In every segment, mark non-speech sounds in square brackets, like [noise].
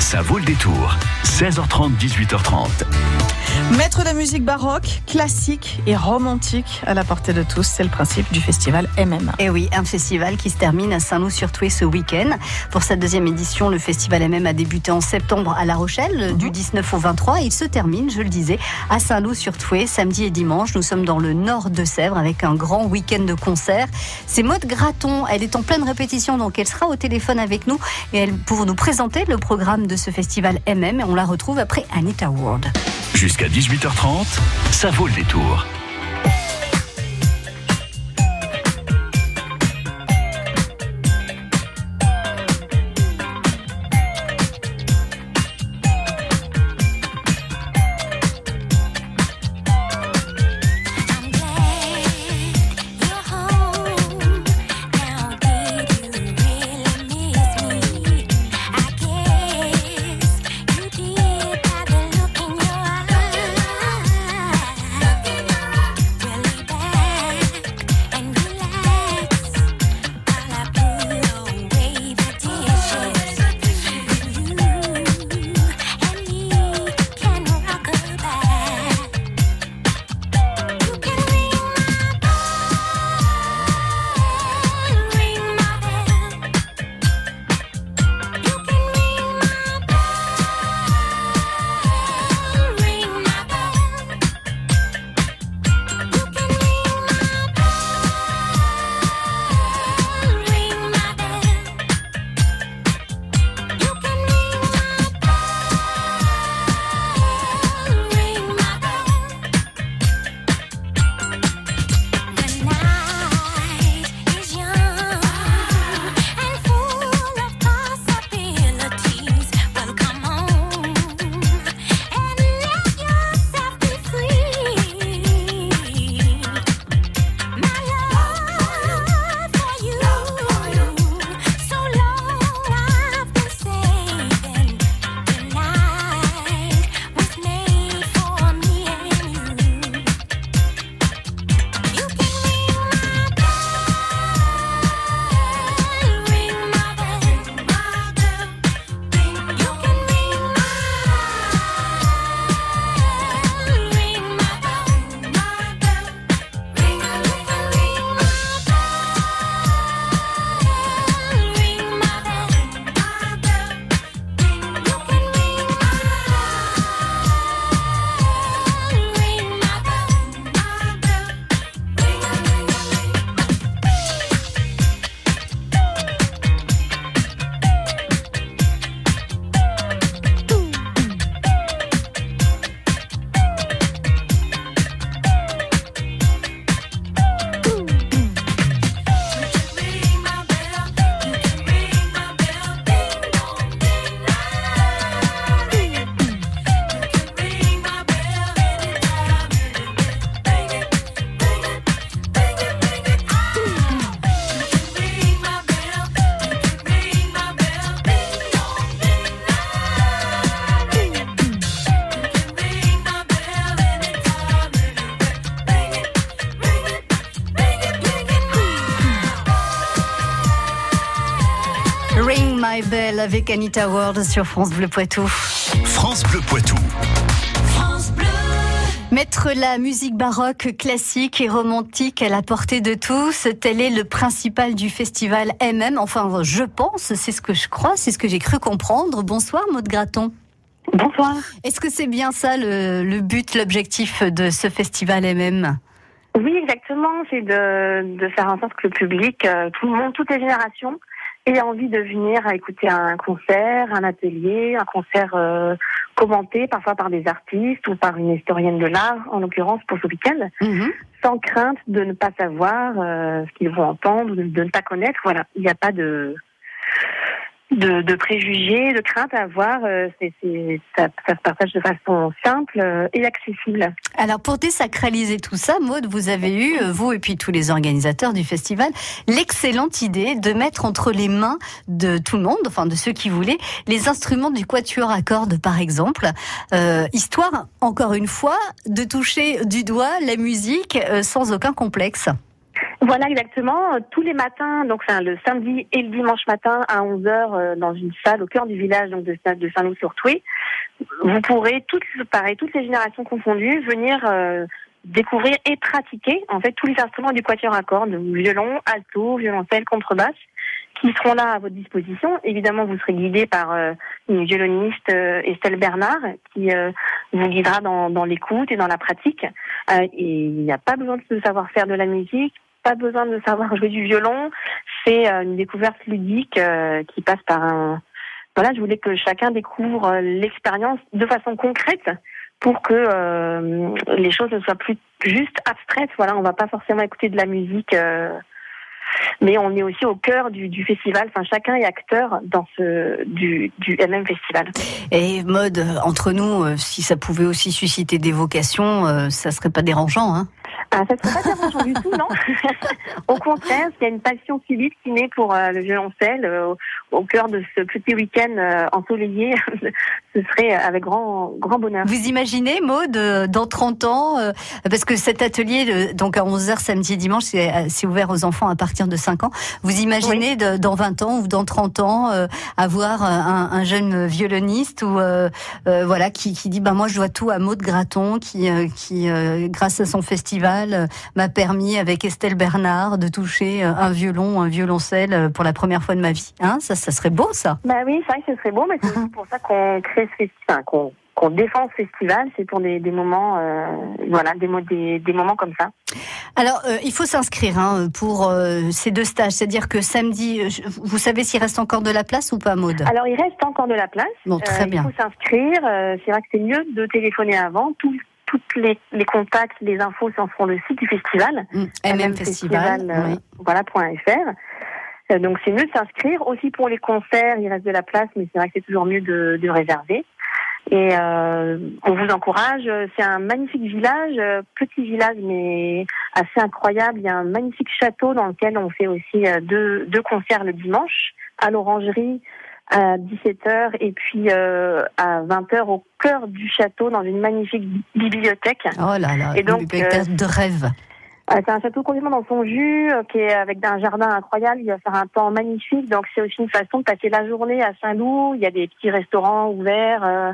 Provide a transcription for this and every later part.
Ça vaut le détour. 16h30, 18h30. Mettre la musique baroque, classique et romantique à la portée de tous, c'est le principe du festival MM. Et oui, un festival qui se termine à Saint-Loup-sur-Toué ce week-end. Pour cette deuxième édition, le festival MM a débuté en septembre à La Rochelle, du 19 au 23. Et il se termine, je le disais, à Saint-Loup-sur-Toué, samedi et dimanche. Nous sommes dans le nord de Sèvres avec un grand week-end de concerts. C'est Maude Graton, elle est en pleine répétition, donc elle sera au téléphone avec nous et elle pour nous présenter le programme de ce festival MM. Et on la retrouve après Anita Ward. Jusqu'à 18h30, ça vaut le détour. Avec Anita Ward sur France Bleu Poitou. France Bleu Poitou. Mettre la musique baroque, classique et romantique à la portée de tous, tel est le principal du festival MM. Enfin, je pense, c'est ce que je crois, c'est ce que j'ai cru comprendre. Bonsoir, Maud Graton. Bonsoir. Est-ce que c'est bien ça le, le but, l'objectif de ce festival MM Oui, exactement. C'est de, de faire en sorte que le public, euh, tout le monde, toutes les générations, ait envie de venir à écouter un concert, un atelier, un concert euh, commenté parfois par des artistes ou par une historienne de l'art, en l'occurrence pour ce week-end, Mhm. sans crainte de ne pas savoir euh, ce qu'ils vont entendre, de, de ne pas connaître. Voilà, il n'y a pas de de, de préjugés, de craintes à avoir. euh, c'est, ça, se partage de façon simple euh, et accessible. Alors pour désacraliser tout ça, Maud, vous avez eu, euh, vous et puis tous les organisateurs du festival, l'excellente idée de mettre entre les mains de tout le monde, enfin de ceux qui voulaient, les instruments du quatuor à cordes par exemple, euh, histoire, encore une fois, de toucher du doigt la musique sans aucun complexe. Voilà, exactement. Euh, Tous les matins, donc le samedi et le dimanche matin à 11h dans une salle au cœur du village donc de, Saint-Loup-sur-Toué, vous pourrez, toutes, pareil, toutes les générations confondues, venir euh, découvrir et pratiquer en fait tous les instruments du quatuor à cordes, violon, alto, violoncelle, contrebasse, qui seront là à votre disposition. Évidemment, vous serez guidé par euh, une violoniste, euh, Estelle Bernard, qui euh, vous guidera dans, dans l'écoute et dans la pratique. Euh, et il n'y a pas besoin de savoir faire de la musique, pas besoin de savoir jouer du violon. C'est euh, une découverte ludique euh, qui passe par un. Voilà, je voulais que chacun découvre euh, l'expérience de façon concrète pour que les choses ne soient plus juste abstraites. Voilà, on va pas forcément écouter de la musique, mais on est aussi au cœur du, festival. Enfin, chacun est acteur dans ce du, du MM Festival. Et mode, entre nous, si ça pouvait aussi susciter des vocations, euh, ça serait pas dérangeant, hein? Ah, ça ne serait pas du tout, non [laughs] Au contraire, il y a une passion civique qui naît pour euh, le violoncelle euh, au, cœur de ce petit week-end euh, ensoleillé. [laughs] ce serait avec grand grand bonheur. Vous imaginez, Maud, euh, dans 30 ans, parce que cet atelier, le- donc à 11h samedi et dimanche, c'est ouvert aux enfants à partir de 5 ans. Vous imaginez de- dans 20 ans ou dans 30 ans avoir un, un jeune violoniste ou voilà qui, qui dit bah moi je dois tout à Maud Graton qui qui grâce à son festival euh, m'a permis avec Estelle Bernard de toucher euh, un violon, un violoncelle euh, pour la première fois de ma vie. Hein, ça ça serait beau ça. Bah oui, c'est vrai que ce serait beau, mais c'est [laughs] pour ça qu'on crée ce festival, qu'on défend ce festival, c'est pour des, des moments, euh, voilà, des, mo- des, des moments comme ça. Alors, euh, il faut s'inscrire hein, pour euh, ces deux stages. C'est-à-dire que samedi, je- vous savez s'il reste encore de la place ou pas, Maude? Alors il reste encore de la place. Bon, très Euh, bien. Il faut s'inscrire. C'est vrai que c'est mieux de téléphoner avant. Tout, toutes les, les contacts, les infos sont sur le site du festival. Mm, MM Festival. euh, oui. voilà, point .fr. Euh, donc c'est mieux de s'inscrire. Aussi pour les concerts, il reste de la place, mais c'est vrai que c'est toujours mieux de, de réserver. Et euh, on vous encourage. C'est un magnifique village, petit village mais assez incroyable. Il y a un magnifique château dans lequel on fait aussi deux, deux concerts le dimanche à l'Orangerie à 17h et puis euh, à 20h au cœur du château dans une magnifique bi- bibliothèque. Oh là là, Et donc, une bibliothèque de rêve. Euh, c'est un château complètement dans son jus, euh, qui est avec un jardin incroyable. Il va faire un temps magnifique. Donc c'est aussi une façon de passer la journée à Saint-Loup. Il y a des petits restaurants ouverts. euh,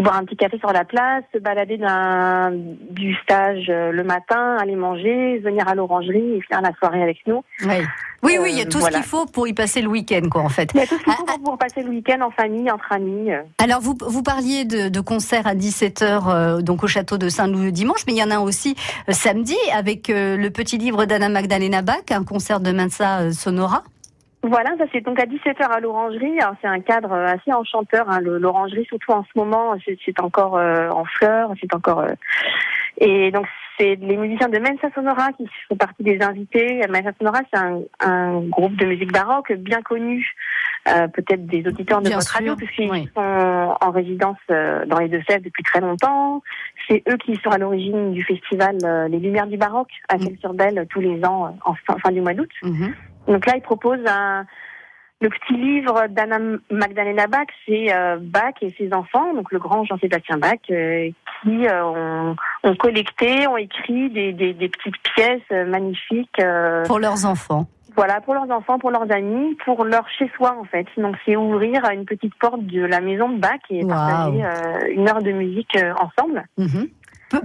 boire un petit café sur la place, se balader d'un du stage euh, le matin, aller manger, venir à l'orangerie et faire la soirée avec nous. Oui, oui, oui, il y a Euh, tout voilà. ce qu'il faut pour y passer le week-end, quoi, en fait. Il y a tout ce qu'il Ah, faut pour pouvoir passer le week-end en famille, entre amis. euh. Alors, vous, vous parliez de, de concerts à 17h, donc au château de Saint-Loup le dimanche, mais il y en a aussi euh, samedi avec le petit livre d'Anna Magdalena Bach, un concert de Mensa Sonora. Voilà, ça c'est donc à 17h à l'orangerie. Alors c'est un cadre euh, assez enchanteur, hein, l'orangerie, surtout en ce moment, c'est encore euh, en fleurs, c'est encore... euh, Et donc c'est les musiciens de Mensa Sonora qui font partie des invités. Mensa Sonora, c'est un, un groupe de musique baroque bien connu, euh, peut-être des auditeurs de Bien votre sûr, radio, puisqu'ils oui. sont en résidence euh, dans les Deux-Sèvres depuis très longtemps. C'est eux qui sont à l'origine du festival euh, Les Lumières du Baroque à Mm. Celles-sur-Belle tous les ans en fin, fin du mois d'août. Mhm. Donc là, il propose un, le petit livre d'Anna Magdalena Bach, c'est euh, Bach et ses enfants, donc le grand Jean-Sébastien Bach, euh, qui euh, ont, ont collecté, ont écrit des, des, des petites pièces euh, magnifiques, euh, Pour leurs enfants. voilà, pour leurs enfants, pour leurs amis, pour leur chez-soi en fait. Donc c'est ouvrir une petite porte de la maison de Bach et Waouh. partager euh, une heure de musique euh, ensemble. Mhm.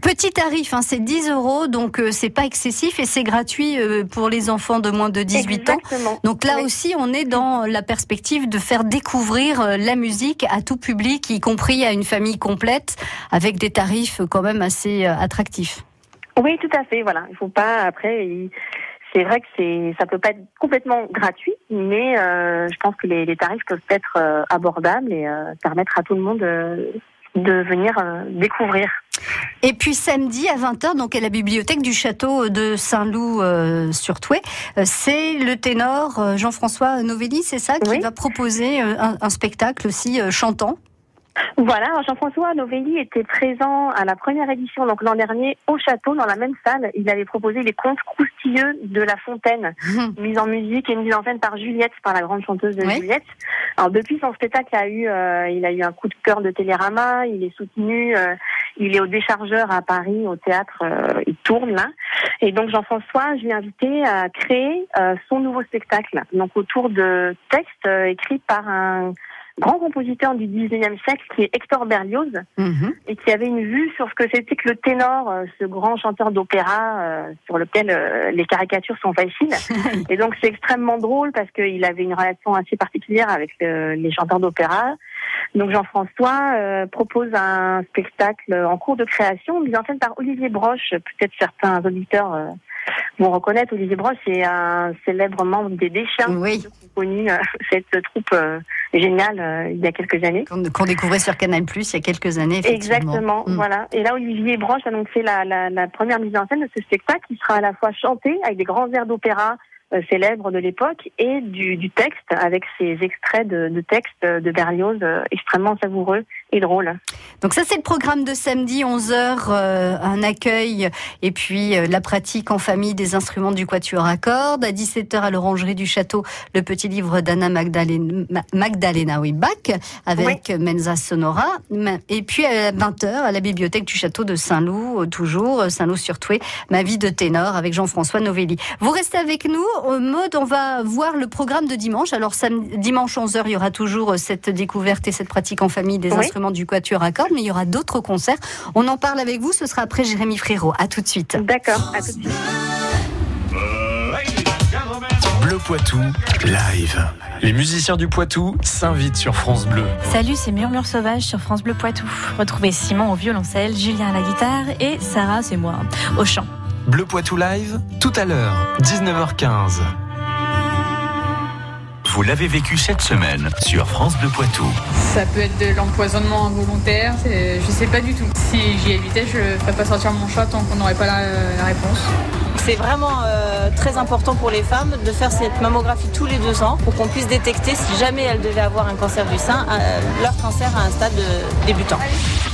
Petit tarif, hein, c'est 10 euros, donc euh, c'est pas excessif et c'est gratuit euh, pour les enfants de moins de 18 ans. Exactement. Donc là Oui. aussi, on est dans la perspective de faire découvrir euh, la musique à tout public, y compris à une famille complète, avec des tarifs quand même assez euh, attractifs. Oui, tout à fait. Voilà, il faut pas après. il- C'est vrai que c'est, ça peut pas être complètement gratuit, mais euh, je pense que les, les tarifs peuvent être euh, abordables et euh, permettre à tout le monde euh, de venir euh, découvrir. Et puis samedi à 20h, donc à la bibliothèque du château de Saint-Loup-sur-Toué, euh, c'est le ténor euh, Jean-François Novelli, c'est ça, qui Oui. va proposer euh, un, un spectacle aussi euh, chantant? Voilà, Jean-François Novelli était présent à la première édition, donc l'an dernier, au château, dans la même salle. Il avait proposé les contes croustilleux de La Fontaine, mise en musique et mise en scène par Juliette, par la grande chanteuse de Oui. Juliette. Alors depuis son spectacle, il a eu, euh, il a eu un coup de cœur de Télérama, il est soutenu, euh, Il est au déchargeur à Paris, au théâtre, euh, il tourne là. Et donc Jean-François, je l'ai invité à créer euh, son nouveau spectacle, donc autour de textes euh, écrits par un grand compositeur du 19e siècle qui est Hector Berlioz Mhm. et qui avait une vue sur ce que c'était que le ténor, euh, ce grand chanteur d'opéra euh, sur lequel euh, les caricatures sont faciles. [laughs] et donc c'est extrêmement drôle parce qu'il avait une relation assez particulière avec euh, les chanteurs d'opéra. Donc Jean-François propose un spectacle en cours de création, mis en scène par Olivier Broche. Peut-être certains auditeurs vont reconnaître Olivier Broche, c'est un célèbre membre des Déchiens, Oui, connu cette troupe géniale euh, il y a quelques années. qu'on découvrait sur Canal Plus il y a quelques années. Effectivement. Exactement, Mm. voilà. Et là, Olivier Branche a donc fait la, la, la première mise en scène de ce spectacle qui sera à la fois chanté avec des grands airs d'opéra euh, célèbres de l'époque et du, du texte avec ces extraits de, de textes de Berlioz euh, extrêmement savoureux et drôles. Donc ça c'est le programme de samedi 11h, un accueil et puis euh, la pratique en famille des instruments du quatuor à cordes. À 17h à l'orangerie du château, le petit livre d'Anna Magdalena, Ma- Magdalena oui, Bach avec Mensa Sonora. Et puis à 20h à la bibliothèque du château de Saint-Loup, euh, toujours euh, Saint-Loup-sur-Toué, ma vie de ténor avec Jean-François Novelli. Vous restez avec nous. Euh, Maude, on va voir le programme de dimanche. Alors samedi, dimanche 11h, il y aura toujours euh, cette découverte et cette pratique en famille des Oui. instruments du quatuor à cordes, mais il y aura d'autres concerts. On en parle avec vous, ce sera après Jérémy Frérot. À tout de suite. D'accord, à tout de suite. Bleu Poitou, live. Les musiciens du Poitou s'invitent sur France Bleu. Salut, c'est Murmure Sauvage sur France Bleu Poitou. Retrouvez Simon au violoncelle, Julien à la guitare et Sarah, c'est moi, au chant. Bleu Poitou live, tout à l'heure, 19h15. Vous l'avez vécu cette semaine sur France Bleu Poitou. Ça peut être de l'empoisonnement involontaire, c'est- je sais pas du tout. Si j'y évitais, je ne ferais pas sortir mon chat tant qu'on n'aurait pas la, la réponse. C'est vraiment euh, très important pour les femmes de faire cette mammographie tous les deux ans pour qu'on puisse détecter si jamais elles devaient avoir un cancer du sein, euh, leur cancer à un stade euh, débutant.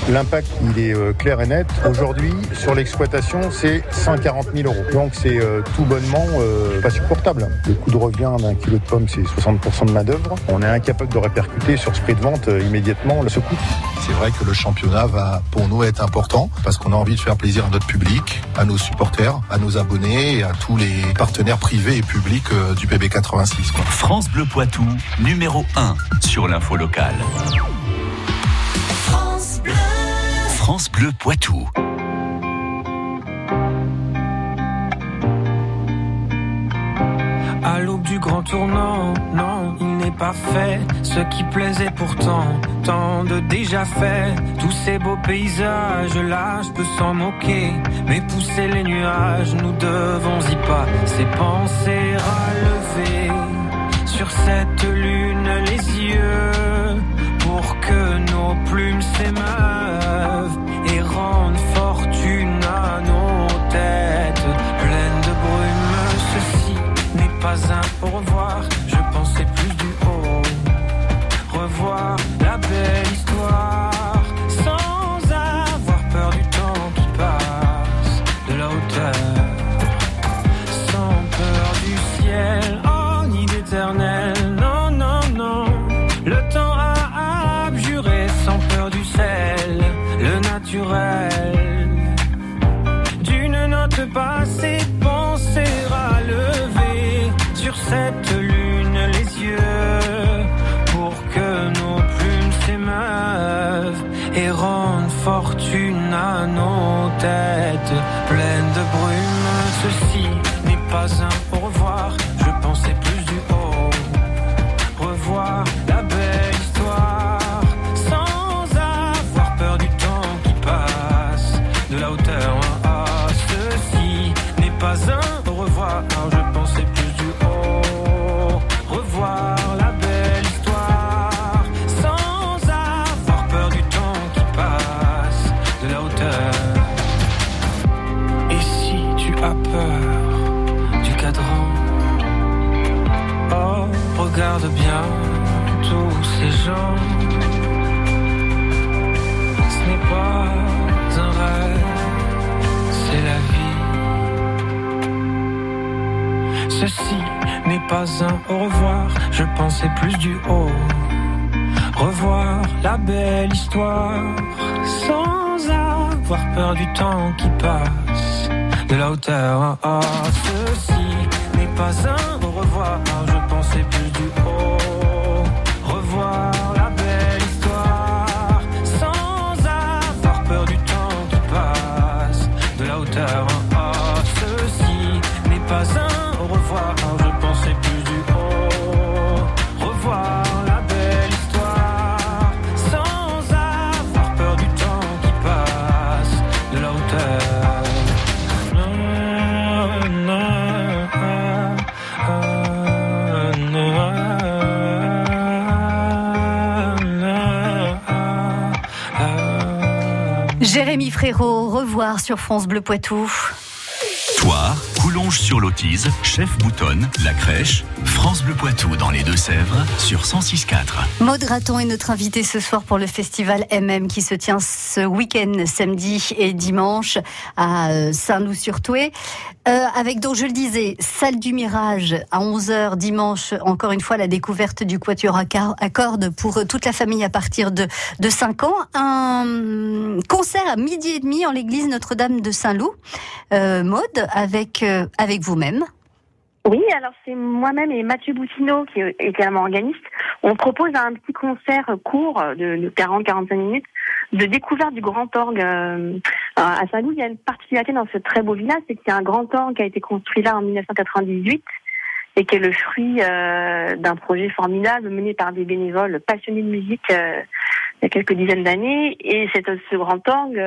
L'impact, il est euh, clair et net. Aujourd'hui, sur l'exploitation, c'est 140 000 euros. Donc c'est euh, tout bonnement euh, pas supportable. Le coût de revient d'un kilo de pommes, c'est 60% de main-d'œuvre. On est incapable de répercuter sur ce prix de vente euh, immédiatement ce coût. C'est vrai que le championnat va pour nous être important parce qu'on a envie de faire plaisir à notre public, à nos supporters, à nos abonnés et à tous les partenaires privés et publics euh, du PB86. quoi. France Bleu Poitou, numéro 1 sur l'info locale. Bleu Poitou. À l'aube du grand tournant, non, il n'est pas fait ce qui plaisait pourtant, tant de déjà fait. Tous ces beaux paysages là, je peux s'en moquer, mais pousser les nuages, nous devons y pas. Ces pensées relever sur cette lune pas un au revoir, je pensais plus du haut. Revoir la belle histoire sans avoir peur du temps qui passe, de la hauteur, sans peur du ciel, oh ni d'éternel, non, non, non. Le temps a abjuré sans peur du sel, le naturel d'une note passée, au revoir, je pensais plus du haut. revoir la belle histoire sans avoir peur du temps qui passe, de la hauteur. Ceci n'est pas un au revoir, Jérémy Frérot, revoir sur France Bleu Poitou. Toire, Coulonges sur l'Autise, Chef Boutonne, La Crèche, France Bleu Poitou dans les Deux-Sèvres sur 106.4. Maud Raton est notre invitée ce soir pour le festival MM qui se tient ce week-end, samedi et dimanche à euh, Saint-Loup-sur-Toué. Euh, avec donc, je le disais, salle du Mirage à 11h dimanche, encore une fois la découverte du Quatuor à cordes pour euh, toute la famille à partir de, de 5 ans. Un concert à midi et demi en l'église Notre-Dame de Saint-Loup. Euh, avec, euh, avec vous-même. Oui, alors c'est moi-même et Mathieu Boutineau, qui est également organiste. On propose un petit concert court de, de 40-45 minutes de découverte du grand orgue. euh, à Saint-Loup, il y a une particularité dans ce très beau village, c'est qu'il y a un grand orgue qui a été construit là en 1998 et qui est le fruit euh, d'un projet formidable mené par des bénévoles passionnés de musique euh, il y a quelques dizaines d'années. Et c'est ce grand orgue,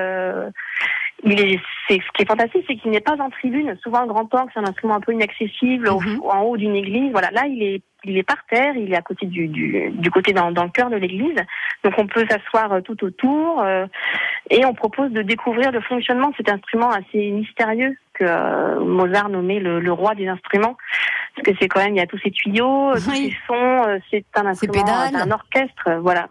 il est, c'est ce qui est fantastique, c'est qu'il n'est pas en tribune. Souvent, le grand orgue, c'est un instrument un peu inaccessible au- en haut d'une église. Voilà, là, il est, il est par terre, il est à côté du, du, du côté dans, dans le cœur de l'église. Donc, on peut s'asseoir euh, tout autour euh, et on propose de découvrir le fonctionnement de cet instrument assez mystérieux que euh, Mozart nommait le, le roi des instruments. Parce que c'est quand même, il y a tous ces tuyaux, euh, tous ces sons, euh, c'est un instrument, un orchestre, voilà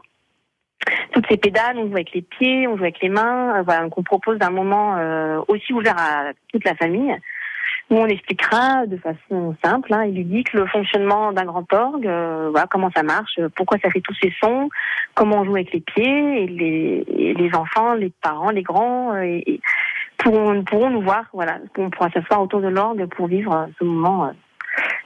toutes ces pédales, on joue avec les pieds, on joue avec les mains. euh, voilà, donc on propose un moment euh, aussi ouvert à toute la famille où on expliquera de façon simple hein, et ludique le fonctionnement d'un grand orgue, euh, voilà, comment ça marche, pourquoi ça fait tous ces sons, comment on joue avec les pieds et les, les enfants, les parents, les grands euh, et, pourront, pourront nous voir. Voilà, on pourra s'asseoir autour de l'orgue pour vivre euh, ce moment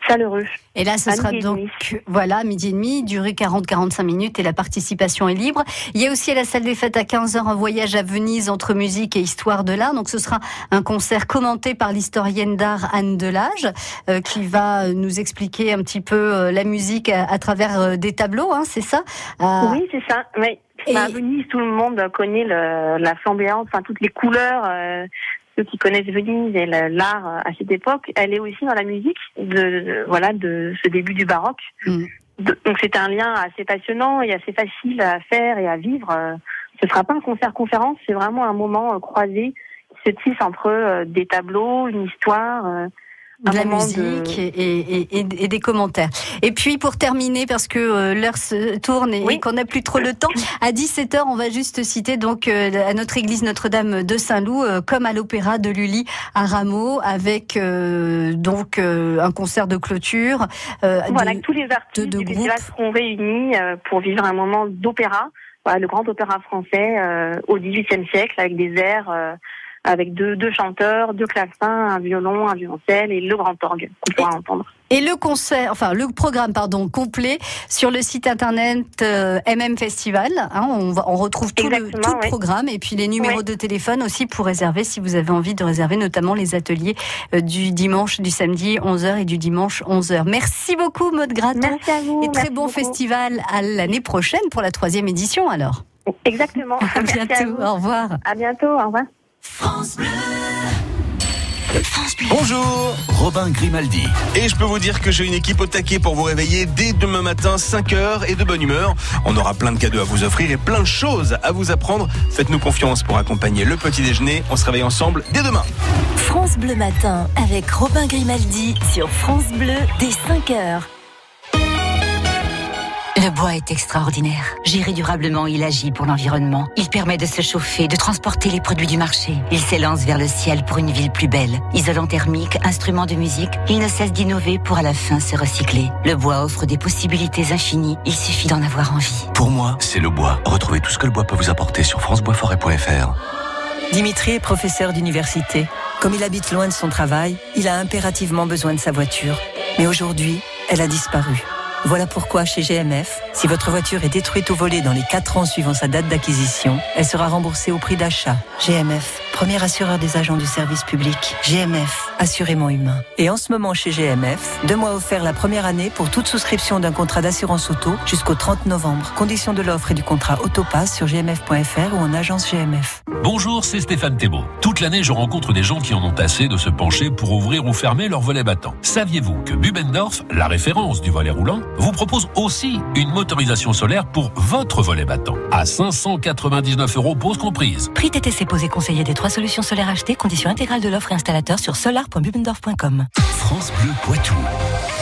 chaleureux. Et là, ce À sera donc, voilà, midi et demi, durée 40-45 minutes et la participation est libre. Il y a aussi à la salle des fêtes à 15h un voyage à Venise entre musique et histoire de l'art. Donc ce sera un concert commenté par l'historienne d'art Anne Delage, euh, qui va nous expliquer un petit peu euh, la musique à, à travers euh, des tableaux, hein, c'est ça? Euh, Oui, c'est ça. Oui. À Venise, tout le monde connaît le, la flamboyance, enfin toutes les couleurs. Ceux qui connaissent Venise et l'art euh, à cette époque, elle est aussi dans la musique de, voilà de ce début du baroque. De- donc c'est un lien assez passionnant et assez facile à faire et à vivre. Euh, Ce sera pas un concert-conférence, c'est vraiment un moment euh, croisé qui se tisse entre des tableaux, une histoire. De la musique et, et- et- et des commentaires. Et puis pour terminer, parce que euh, l'heure se tourne et, et qu'on n'a plus trop le temps, à 17h, on va juste citer donc euh, à notre église Notre-Dame de Saint-Loup, euh, comme à l'opéra de Lully à Rameau, avec euh, donc euh, un concert de clôture. euh, Voilà, de- tous les artistes du festival seront réunis euh, pour vivre un moment d'opéra, voilà, le grand opéra français euh, au XVIIIe siècle, avec des airs, euh, avec deux, deux chanteurs, deux clavecins, un violon, un violoncelle et le grand orgue qu'on pourra entendre. Et le concert, enfin le programme pardon complet sur le site internet euh, MM Festival. hein, on, va- on retrouve tout le, programme et puis les numéros de téléphone aussi pour réserver si vous avez envie de réserver notamment les ateliers euh, du dimanche, du samedi 11h et du dimanche 11h. Merci beaucoup Maud Graton Merci à vous. et très merci bon beaucoup. festival à l'année prochaine pour la troisième édition alors. Exactement. [laughs] À bientôt, au revoir. À bientôt, au revoir. Bonjour, Robin Grimaldi. Et je peux vous dire que j'ai une équipe au taquet pour vous réveiller dès demain matin, 5h et de bonne humeur. On aura plein de cadeaux à vous offrir et plein de choses à vous apprendre. Faites-nous confiance pour accompagner le petit déjeuner. On se réveille ensemble dès demain. France Bleu Matin avec Robin Grimaldi sur France Bleu dès 5h. Le bois est extraordinaire. Géré durablement, il agit pour l'environnement. Il permet de se chauffer, de transporter les produits du marché. Il s'élance vers le ciel pour une ville plus belle. Isolant thermique, instrument de musique, il ne cesse d'innover pour à la fin se recycler. Le bois offre des possibilités infinies. Il suffit d'en avoir envie. Pour moi, c'est le bois. Retrouvez tout ce que le bois peut vous apporter sur franceboisforêt.fr. Dimitri est professeur d'université. Comme il habite loin de son travail, il a impérativement besoin de sa voiture. Mais aujourd'hui, elle a disparu. Voilà pourquoi chez GMF, si votre voiture est détruite ou volée dans les 4 ans suivant sa date d'acquisition, elle sera remboursée au prix d'achat. GMF, premier assureur des agents du service public. GMF, assurément humain. Et en ce moment chez GMF, deux mois offerts la première année pour toute souscription d'un contrat d'assurance auto jusqu'au 30 novembre. Conditions de l'offre et du contrat Autopass sur gmf.fr ou en agence GMF. Bonjour, c'est Stéphane Thébault. Toute l'année, je rencontre des gens qui en ont assez de se pencher pour ouvrir ou fermer leur volet battant. Saviez-vous que Bubendorf, la référence du volet roulant, vous propose aussi une motorisation solaire pour votre volet battant? À 599 euros pause comprise. Prix TTC posé conseiller des trois solutions solaires achetées, conditions intégrales de l'offre et installateur sur solar.bubendorf.com. France Bleu Poitou.